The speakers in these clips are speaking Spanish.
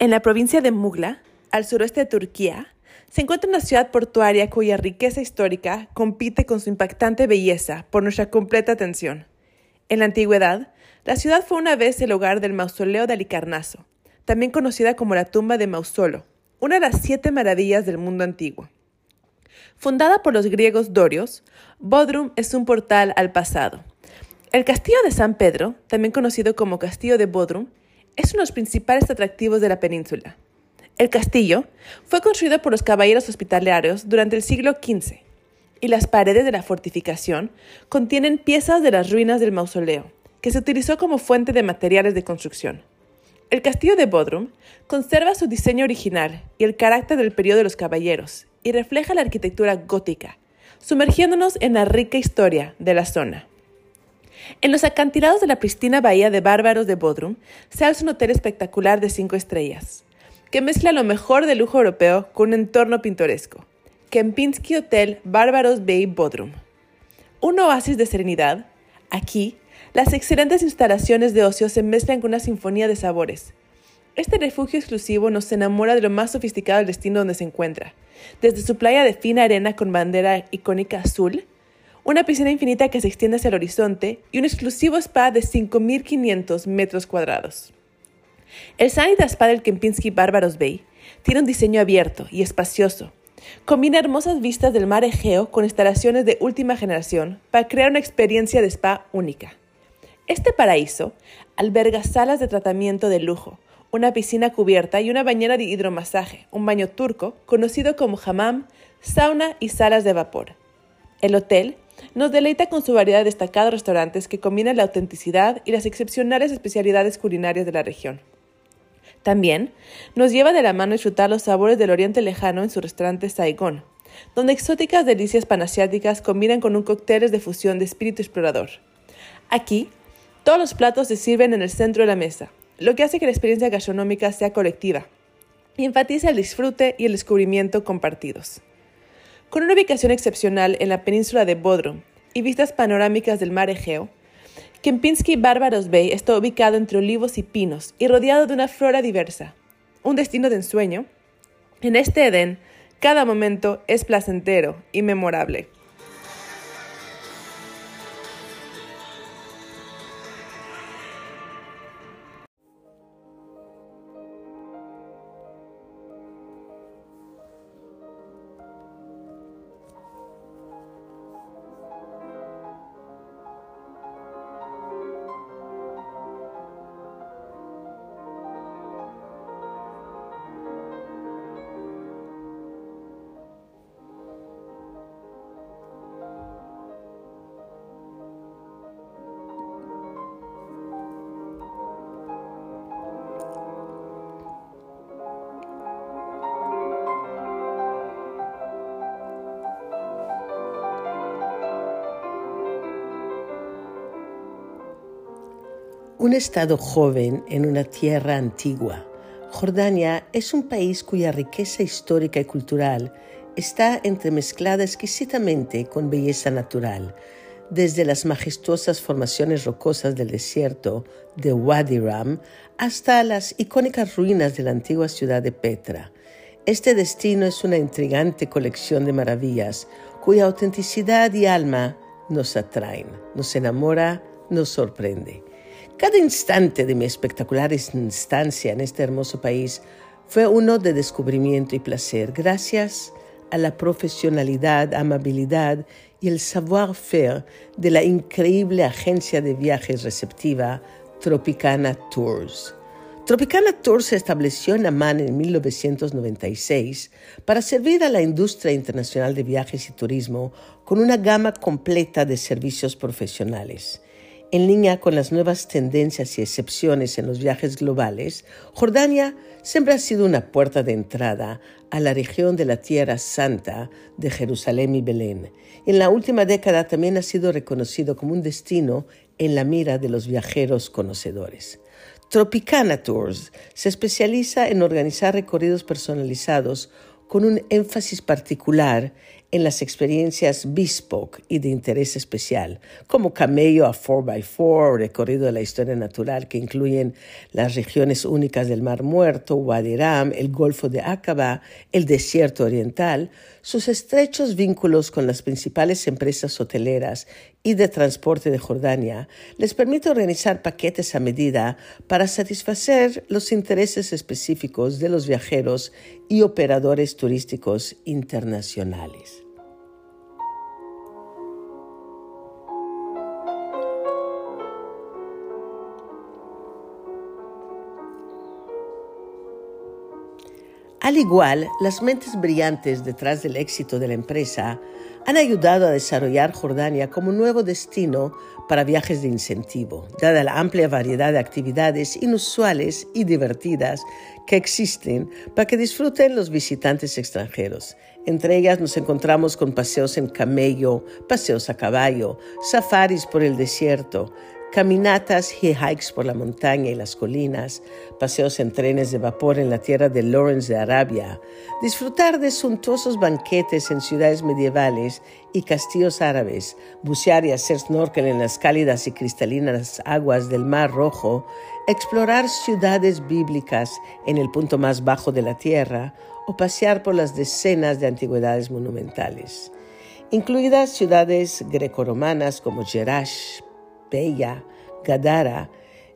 En la provincia de Mugla, al suroeste de Turquía, se encuentra una ciudad portuaria cuya riqueza histórica compite con su impactante belleza por nuestra completa atención. En la antigüedad, la ciudad fue una vez el hogar del mausoleo de Alicarnaso, también conocida como la tumba de Mausolo, una de las siete maravillas del mundo antiguo. Fundada por los griegos dorios, Bodrum es un portal al pasado. El castillo de San Pedro, también conocido como Castillo de Bodrum, es uno de los principales atractivos de la península. El castillo fue construido por los caballeros hospitalarios durante el siglo XV y las paredes de la fortificación contienen piezas de las ruinas del mausoleo, que se utilizó como fuente de materiales de construcción. El castillo de Bodrum conserva su diseño original y el carácter del periodo de los caballeros y refleja la arquitectura gótica, sumergiéndonos en la rica historia de la zona. En los acantilados de la pristina bahía de Bárbaros de Bodrum se alza un hotel espectacular de cinco estrellas que mezcla lo mejor del lujo europeo con un entorno pintoresco. Kempinski Hotel Bárbaros Bay Bodrum. Un oasis de serenidad. Aquí, las excelentes instalaciones de ocio se mezclan con una sinfonía de sabores. Este refugio exclusivo nos enamora de lo más sofisticado del destino donde se encuentra, desde su playa de fina arena con bandera icónica azul, una piscina infinita que se extiende hacia el horizonte y un exclusivo spa de 5.500 metros cuadrados. El Sanita Spa del Kempinski Bárbaros Bay tiene un diseño abierto y espacioso. Combina hermosas vistas del mar Egeo con instalaciones de última generación para crear una experiencia de spa única. Este paraíso alberga salas de tratamiento de lujo, una piscina cubierta y una bañera de hidromasaje, un baño turco conocido como hammam, sauna y salas de vapor. El hotel nos deleita con su variedad de destacados restaurantes que combinan la autenticidad y las excepcionales especialidades culinarias de la región. También nos lleva de la mano a disfrutar los sabores del Oriente Lejano en su restaurante Saigón, donde exóticas delicias panasiáticas combinan con un cóctel de fusión de espíritu explorador. Aquí, todos los platos se sirven en el centro de la mesa, lo que hace que la experiencia gastronómica sea colectiva y enfatiza el disfrute y el descubrimiento compartidos. Con una ubicación excepcional en la península de Bodrum y vistas panorámicas del mar Egeo, Kempinski Bárbaros Bay está ubicado entre olivos y pinos y rodeado de una flora diversa. Un destino de ensueño. En este Edén, cada momento es placentero y memorable. Un estado joven en una tierra antigua. Jordania es un país cuya riqueza histórica y cultural está entremezclada exquisitamente con belleza natural, desde las majestuosas formaciones rocosas del desierto de Wadi Ram hasta las icónicas ruinas de la antigua ciudad de Petra. Este destino es una intrigante colección de maravillas cuya autenticidad y alma nos atraen, nos enamora, nos sorprende. Cada instante de mi espectacular instancia en este hermoso país fue uno de descubrimiento y placer, gracias a la profesionalidad, amabilidad y el savoir-faire de la increíble agencia de viajes receptiva Tropicana Tours. Tropicana Tours se estableció en Amman en 1996 para servir a la industria internacional de viajes y turismo con una gama completa de servicios profesionales. En línea con las nuevas tendencias y excepciones en los viajes globales, Jordania siempre ha sido una puerta de entrada a la región de la Tierra Santa de Jerusalén y Belén. En la última década también ha sido reconocido como un destino en la mira de los viajeros conocedores. Tropicana Tours se especializa en organizar recorridos personalizados con un énfasis particular en las experiencias bespoke y de interés especial, como camello a 4x4 o recorrido de la historia natural que incluyen las regiones únicas del Mar Muerto, Wadi Ram, el Golfo de Aqaba, el desierto oriental, sus estrechos vínculos con las principales empresas hoteleras y de transporte de Jordania les permite organizar paquetes a medida para satisfacer los intereses específicos de los viajeros y operadores turísticos internacionales. Al igual, las mentes brillantes detrás del éxito de la empresa han ayudado a desarrollar Jordania como nuevo destino para viajes de incentivo, dada la amplia variedad de actividades inusuales y divertidas que existen para que disfruten los visitantes extranjeros. Entre ellas nos encontramos con paseos en camello, paseos a caballo, safaris por el desierto, caminatas y hikes por la montaña y las colinas, paseos en trenes de vapor en la tierra de Lawrence de Arabia, disfrutar de suntuosos banquetes en ciudades medievales y castillos árabes, bucear y hacer snorkel en las cálidas y cristalinas aguas del Mar Rojo, explorar ciudades bíblicas en el punto más bajo de la tierra o pasear por las decenas de antigüedades monumentales, incluidas ciudades grecoromanas como Jerash, Bella, Gadara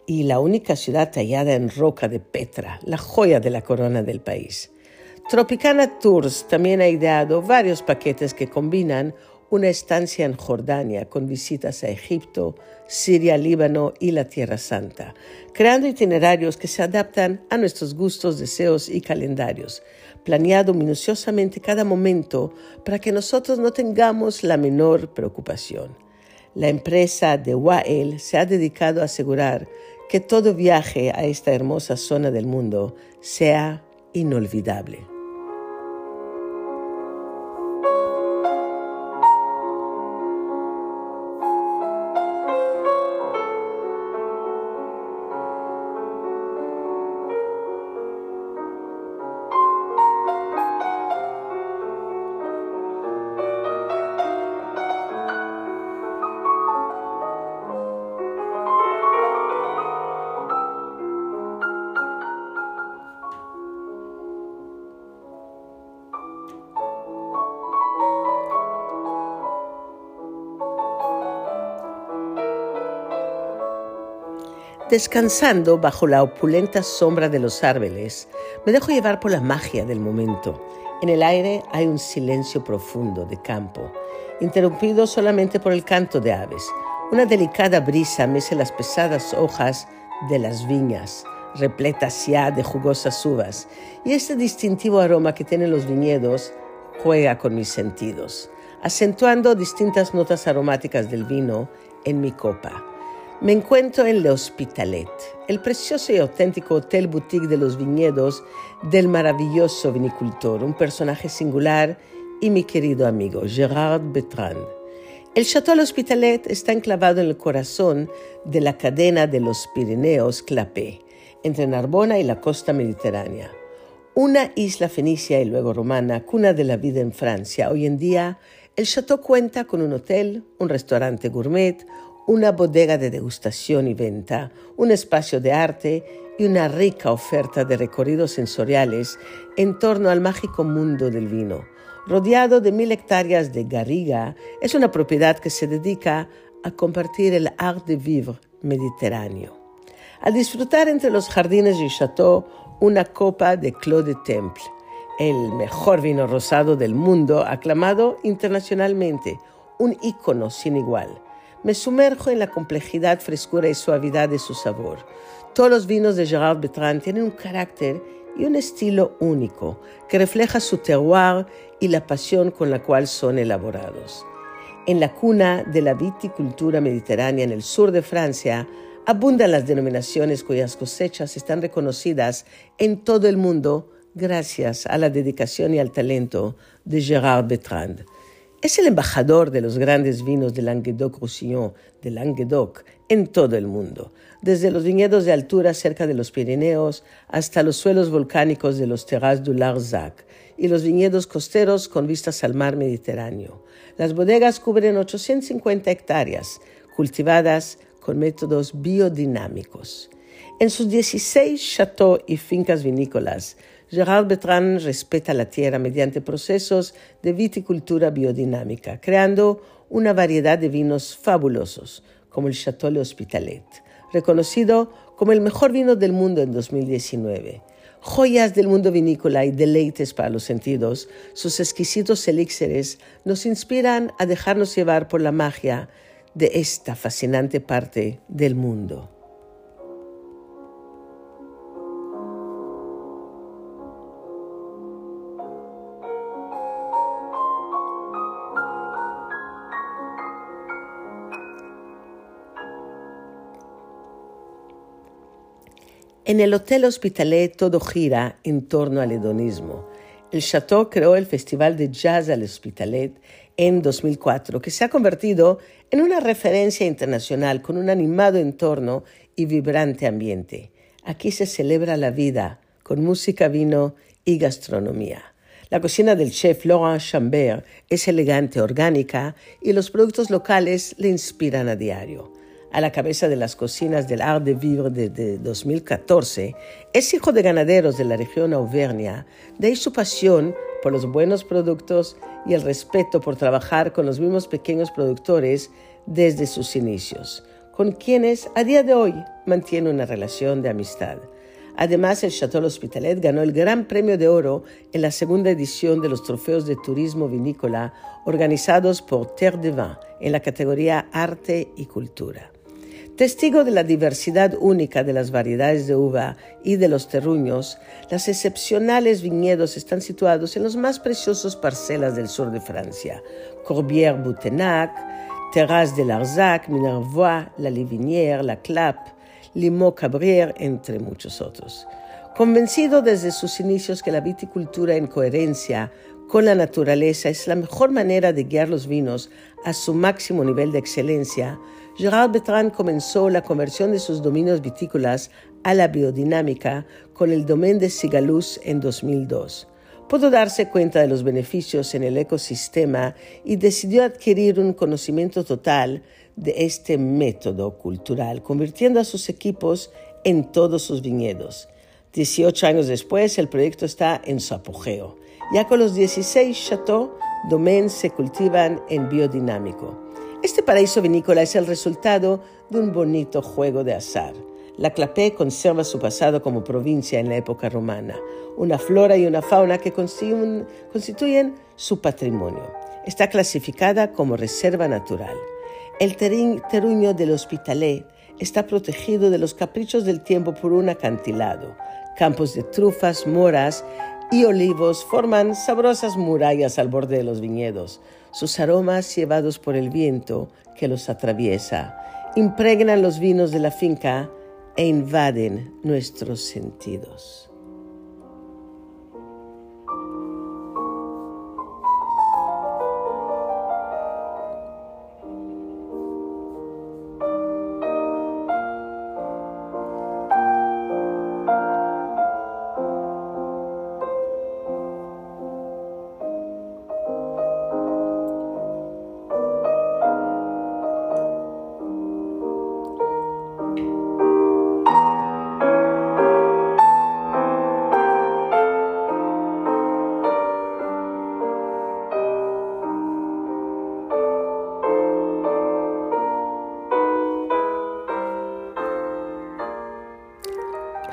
y la única ciudad tallada en roca de Petra, la joya de la corona del país. Tropicana Tours también ha ideado varios paquetes que combinan una estancia en Jordania con visitas a Egipto, Siria, Líbano y la Tierra Santa, creando itinerarios que se adaptan a nuestros gustos, deseos y calendarios, planeado minuciosamente cada momento para que nosotros no tengamos la menor preocupación. La empresa de Wael se ha dedicado a asegurar que todo viaje a esta hermosa zona del mundo sea inolvidable. Descansando bajo la opulenta sombra de los árboles, me dejo llevar por la magia del momento. En el aire hay un silencio profundo de campo, interrumpido solamente por el canto de aves. Una delicada brisa mece las pesadas hojas de las viñas, repletas ya de jugosas uvas, y este distintivo aroma que tienen los viñedos juega con mis sentidos, acentuando distintas notas aromáticas del vino en mi copa. Me encuentro en Le Hospitalet, el precioso y auténtico hotel boutique de los viñedos del maravilloso vinicultor, un personaje singular y mi querido amigo Gérard Bertrand. El Château L'Hospitalet está enclavado en el corazón de la cadena de los Pirineos Clapé, entre Narbona y la costa mediterránea. Una isla fenicia y luego romana, cuna de la vida en Francia. Hoy en día, el Château cuenta con un hotel, un restaurante gourmet, una bodega de degustación y venta, un espacio de arte y una rica oferta de recorridos sensoriales en torno al mágico mundo del vino. Rodeado de mil hectáreas de garriga, es una propiedad que se dedica a compartir el art de vivre mediterráneo. Al disfrutar entre los jardines del chateau una copa de Clos de Temple, el mejor vino rosado del mundo, aclamado internacionalmente, un ícono sin igual me sumerjo en la complejidad, frescura y suavidad de su sabor. Todos los vinos de Gerard Bertrand tienen un carácter y un estilo único que refleja su terroir y la pasión con la cual son elaborados. En la cuna de la viticultura mediterránea en el sur de Francia, abundan las denominaciones cuyas cosechas están reconocidas en todo el mundo gracias a la dedicación y al talento de Gerard Bertrand. Es el embajador de los grandes vinos de Languedoc-Roussillon, de Languedoc, en todo el mundo, desde los viñedos de altura cerca de los Pirineos hasta los suelos volcánicos de los Terras du Larzac y los viñedos costeros con vistas al mar Mediterráneo. Las bodegas cubren 850 hectáreas, cultivadas con métodos biodinámicos. En sus 16 chateaux y fincas vinícolas, Gerard Bertrand respeta la tierra mediante procesos de viticultura biodinámica, creando una variedad de vinos fabulosos, como el Chateau Le Hospitalet, reconocido como el mejor vino del mundo en 2019. Joyas del mundo vinícola y deleites para los sentidos, sus exquisitos elixires nos inspiran a dejarnos llevar por la magia de esta fascinante parte del mundo. En el Hotel Hospitalet todo gira en torno al hedonismo. El Chateau creó el Festival de Jazz al Hospitalet en 2004, que se ha convertido en una referencia internacional con un animado entorno y vibrante ambiente. Aquí se celebra la vida con música, vino y gastronomía. La cocina del chef Laurent Chambert es elegante, orgánica y los productos locales le inspiran a diario a la cabeza de las cocinas del Art de Vivre desde 2014, es hijo de ganaderos de la región Auvernia, de ahí su pasión por los buenos productos y el respeto por trabajar con los mismos pequeños productores desde sus inicios, con quienes a día de hoy mantiene una relación de amistad. Además, el Chateau Hospitalet ganó el Gran Premio de Oro en la segunda edición de los Trofeos de Turismo Vinícola organizados por Terre de Vin en la categoría Arte y Cultura. Testigo de la diversidad única de las variedades de uva y de los terruños, las excepcionales viñedos están situados en las más preciosas parcelas del sur de Francia, Corbière-Boutenac, Terrasse de Larzac, Minervois, La Livinière, La Clap, Limoux-Cabrière, entre muchos otros. Convencido desde sus inicios que la viticultura en coherencia con la naturaleza es la mejor manera de guiar los vinos a su máximo nivel de excelencia, Gerard Bertrand comenzó la conversión de sus dominios vitícolas a la biodinámica con el domaine de Sigaluz en 2002. Pudo darse cuenta de los beneficios en el ecosistema y decidió adquirir un conocimiento total de este método cultural, convirtiendo a sus equipos en todos sus viñedos. 18 años después, el proyecto está en su apogeo. Ya con los 16 chateaux, domaines se cultivan en biodinámico. Este paraíso vinícola es el resultado de un bonito juego de azar. La Clapé conserva su pasado como provincia en la época romana, una flora y una fauna que constituyen su patrimonio. Está clasificada como reserva natural. El terruño del Hospitalet está protegido de los caprichos del tiempo por un acantilado. Campos de trufas, moras y olivos forman sabrosas murallas al borde de los viñedos. Sus aromas llevados por el viento que los atraviesa impregnan los vinos de la finca e invaden nuestros sentidos.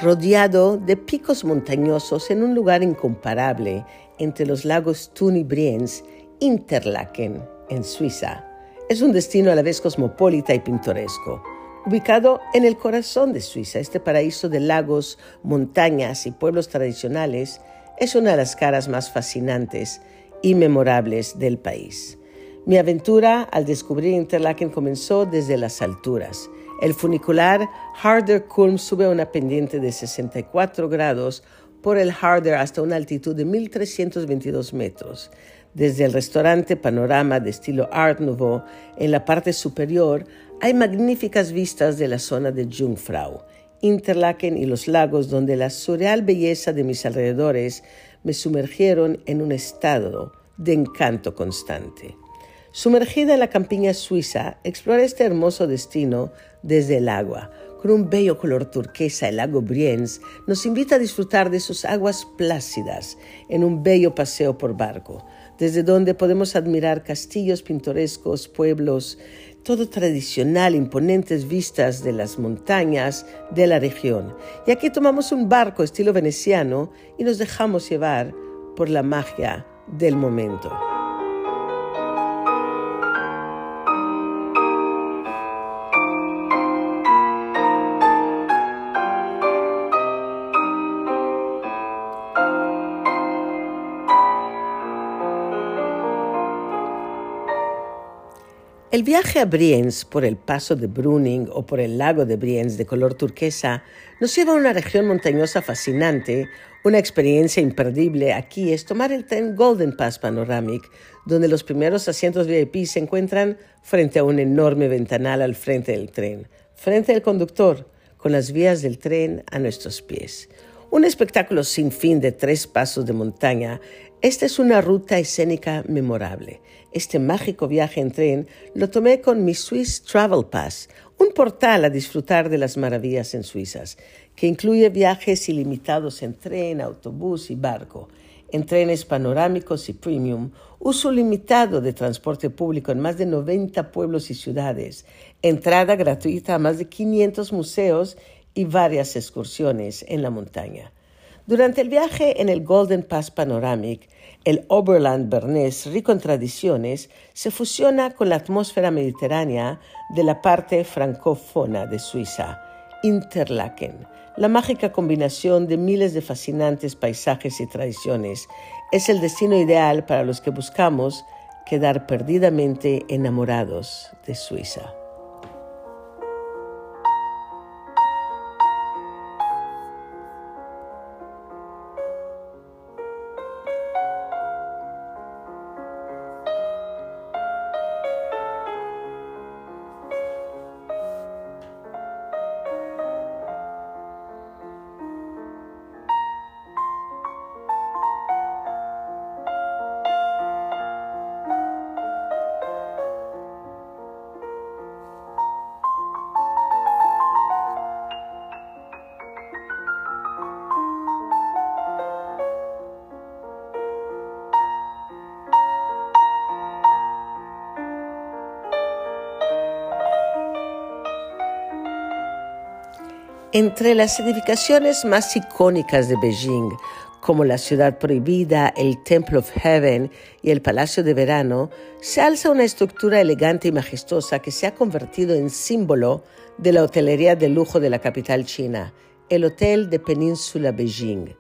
Rodeado de picos montañosos en un lugar incomparable entre los lagos Thun y Brienz, Interlaken, en Suiza. Es un destino a la vez cosmopolita y pintoresco. Ubicado en el corazón de Suiza, este paraíso de lagos, montañas y pueblos tradicionales es una de las caras más fascinantes y memorables del país. Mi aventura al descubrir Interlaken comenzó desde las alturas el funicular Harder Kulm sube a una pendiente de 64 grados por el Harder hasta una altitud de 1.322 metros. Desde el restaurante Panorama de estilo Art Nouveau, en la parte superior hay magníficas vistas de la zona de Jungfrau, Interlaken y los lagos donde la surreal belleza de mis alrededores me sumergieron en un estado de encanto constante. Sumergida en la campiña suiza, exploré este hermoso destino desde el agua. Con un bello color turquesa, el lago Brienz nos invita a disfrutar de sus aguas plácidas en un bello paseo por barco, desde donde podemos admirar castillos pintorescos, pueblos, todo tradicional, imponentes vistas de las montañas de la región. Y aquí tomamos un barco estilo veneciano y nos dejamos llevar por la magia del momento. El viaje a Brienz por el paso de Bruning o por el lago de Brienz de color turquesa nos lleva a una región montañosa fascinante. Una experiencia imperdible aquí es tomar el tren Golden Pass Panoramic, donde los primeros asientos VIP se encuentran frente a un enorme ventanal al frente del tren, frente al conductor, con las vías del tren a nuestros pies. Un espectáculo sin fin de tres pasos de montaña esta es una ruta escénica memorable. Este mágico viaje en tren lo tomé con mi Swiss Travel Pass, un portal a disfrutar de las maravillas en Suizas, que incluye viajes ilimitados en tren, autobús y barco, en trenes panorámicos y premium, uso limitado de transporte público en más de 90 pueblos y ciudades, entrada gratuita a más de 500 museos y varias excursiones en la montaña. Durante el viaje en el Golden Pass Panoramic, el Oberland Bernés, rico en tradiciones, se fusiona con la atmósfera mediterránea de la parte francófona de Suiza, Interlaken. La mágica combinación de miles de fascinantes paisajes y tradiciones es el destino ideal para los que buscamos quedar perdidamente enamorados de Suiza. Entre las edificaciones más icónicas de Beijing, como la ciudad prohibida, el Temple of Heaven y el Palacio de Verano, se alza una estructura elegante y majestuosa que se ha convertido en símbolo de la hotelería de lujo de la capital china, el Hotel de Península Beijing.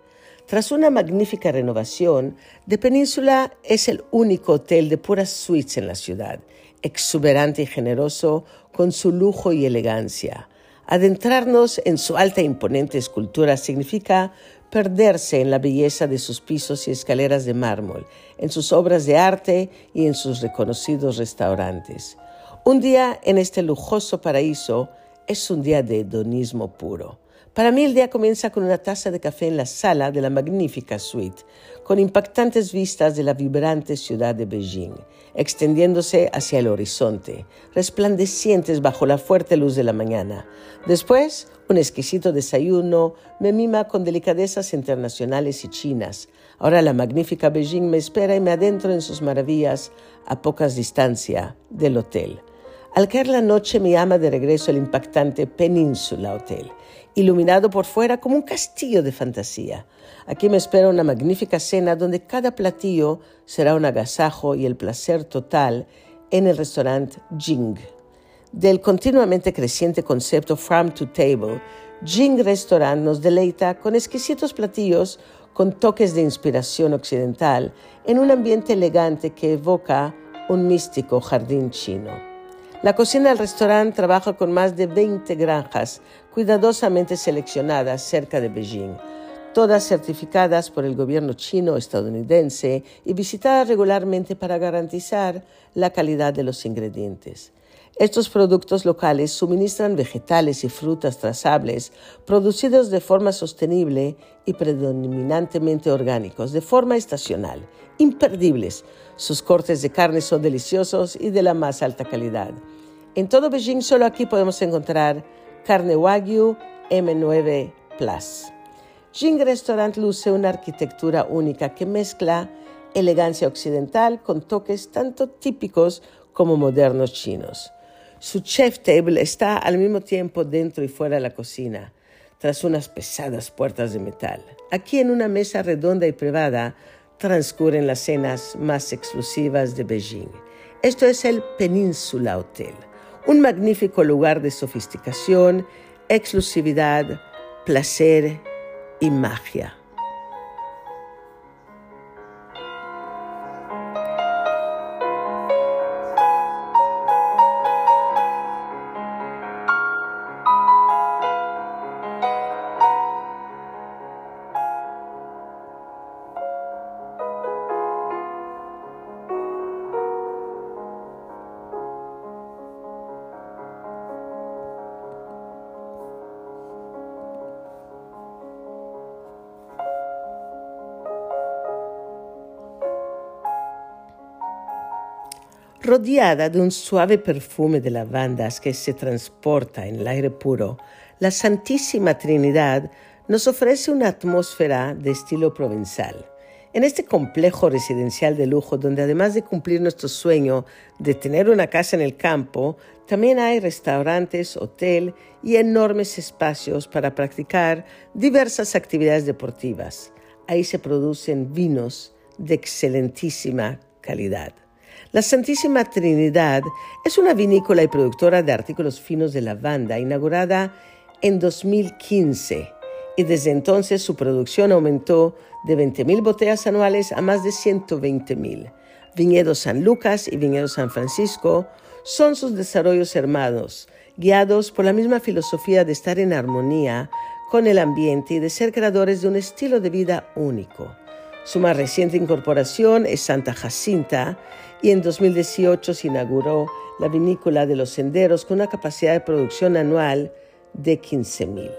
Tras una magnífica renovación, The Península es el único hotel de puras suites en la ciudad, exuberante y generoso con su lujo y elegancia. Adentrarnos en su alta e imponente escultura significa perderse en la belleza de sus pisos y escaleras de mármol, en sus obras de arte y en sus reconocidos restaurantes. Un día en este lujoso paraíso es un día de hedonismo puro. Para mí el día comienza con una taza de café en la sala de la magnífica suite, con impactantes vistas de la vibrante ciudad de Beijing, extendiéndose hacia el horizonte, resplandecientes bajo la fuerte luz de la mañana. Después, un exquisito desayuno me mima con delicadezas internacionales y chinas. Ahora la magnífica Beijing me espera y me adentro en sus maravillas a pocas distancia del hotel. Al caer la noche me llama de regreso el impactante Peninsula Hotel iluminado por fuera como un castillo de fantasía. Aquí me espera una magnífica cena donde cada platillo será un agasajo y el placer total en el restaurante Jing. Del continuamente creciente concepto Farm to Table, Jing Restaurant nos deleita con exquisitos platillos con toques de inspiración occidental en un ambiente elegante que evoca un místico jardín chino. La cocina del restaurante trabaja con más de 20 granjas cuidadosamente seleccionadas cerca de Beijing. todas certificadas por el gobierno chino estadounidense y visitadas regularmente para garantizar la calidad de los ingredientes. Estos productos locales suministran vegetales y frutas trazables producidos de forma sostenible y predominantemente orgánicos, de forma estacional, imperdibles. Sus cortes de carne son deliciosos y de la más alta calidad. En todo Beijing solo aquí podemos encontrar carne Wagyu M9 Plus. Jing Restaurant luce una arquitectura única que mezcla elegancia occidental con toques tanto típicos como modernos chinos. Su chef table está al mismo tiempo dentro y fuera de la cocina, tras unas pesadas puertas de metal. Aquí en una mesa redonda y privada transcurren las cenas más exclusivas de Beijing. Esto es el Peninsula Hotel, un magnífico lugar de sofisticación, exclusividad, placer y magia. Rodeada de un suave perfume de lavandas que se transporta en el aire puro, la Santísima Trinidad nos ofrece una atmósfera de estilo provenzal. En este complejo residencial de lujo, donde además de cumplir nuestro sueño de tener una casa en el campo, también hay restaurantes, hotel y enormes espacios para practicar diversas actividades deportivas. Ahí se producen vinos de excelentísima calidad. La Santísima Trinidad es una vinícola y productora de artículos finos de lavanda inaugurada en 2015 y desde entonces su producción aumentó de 20.000 botellas anuales a más de 120.000. Viñedo San Lucas y Viñedo San Francisco son sus desarrollos hermanos, guiados por la misma filosofía de estar en armonía con el ambiente y de ser creadores de un estilo de vida único. Su más reciente incorporación es Santa Jacinta y en 2018 se inauguró la vinícola de los senderos con una capacidad de producción anual de 15.000.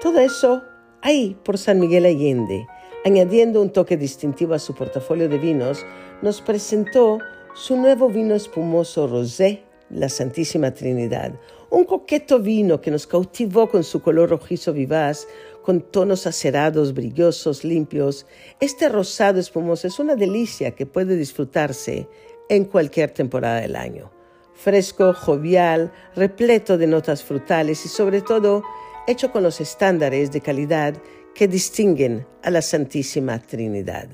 Todo eso ahí por San Miguel Allende, añadiendo un toque distintivo a su portafolio de vinos, nos presentó su nuevo vino espumoso rosé, la Santísima Trinidad, un coqueto vino que nos cautivó con su color rojizo vivaz, con tonos acerados, brillosos, limpios. Este rosado espumoso es una delicia que puede disfrutarse en cualquier temporada del año. Fresco, jovial, repleto de notas frutales y sobre todo hecho con los estándares de calidad que distinguen a la Santísima Trinidad.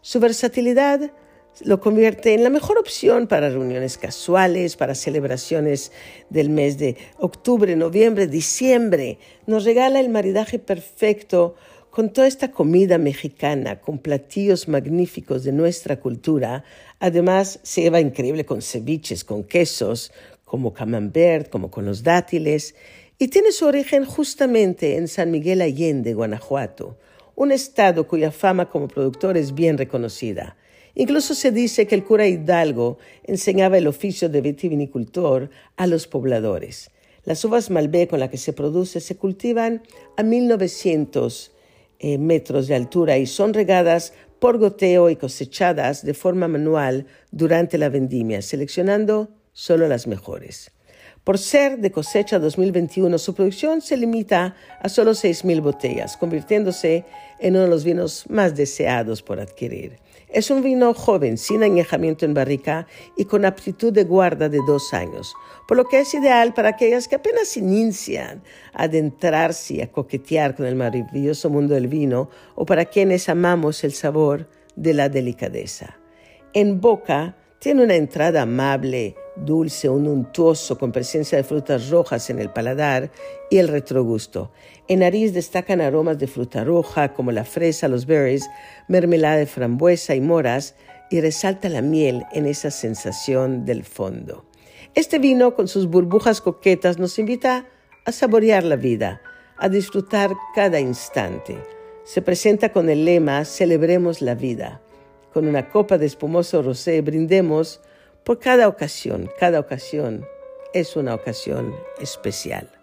Su versatilidad lo convierte en la mejor opción para reuniones casuales, para celebraciones del mes de octubre, noviembre, diciembre. Nos regala el maridaje perfecto con toda esta comida mexicana, con platillos magníficos de nuestra cultura. Además, se lleva increíble con ceviches, con quesos, como camembert, como con los dátiles, y tiene su origen justamente en San Miguel Allende, Guanajuato, un estado cuya fama como productor es bien reconocida. Incluso se dice que el cura Hidalgo enseñaba el oficio de vitivinicultor a los pobladores. Las uvas Malbec con las que se produce se cultivan a 1900 eh, metros de altura y son regadas por goteo y cosechadas de forma manual durante la vendimia, seleccionando solo las mejores. Por ser de cosecha 2021, su producción se limita a solo 6.000 botellas, convirtiéndose en uno de los vinos más deseados por adquirir. Es un vino joven, sin añejamiento en barrica y con aptitud de guarda de dos años, por lo que es ideal para aquellas que apenas inician a adentrarse y a coquetear con el maravilloso mundo del vino o para quienes amamos el sabor de la delicadeza. En boca tiene una entrada amable, dulce, un untuoso con presencia de frutas rojas en el paladar y el retrogusto. En nariz destacan aromas de fruta roja como la fresa, los berries, mermelada de frambuesa y moras y resalta la miel en esa sensación del fondo. Este vino con sus burbujas coquetas nos invita a saborear la vida, a disfrutar cada instante. Se presenta con el lema Celebremos la vida. Con una copa de espumoso rosé brindemos por cada ocasión. Cada ocasión es una ocasión especial.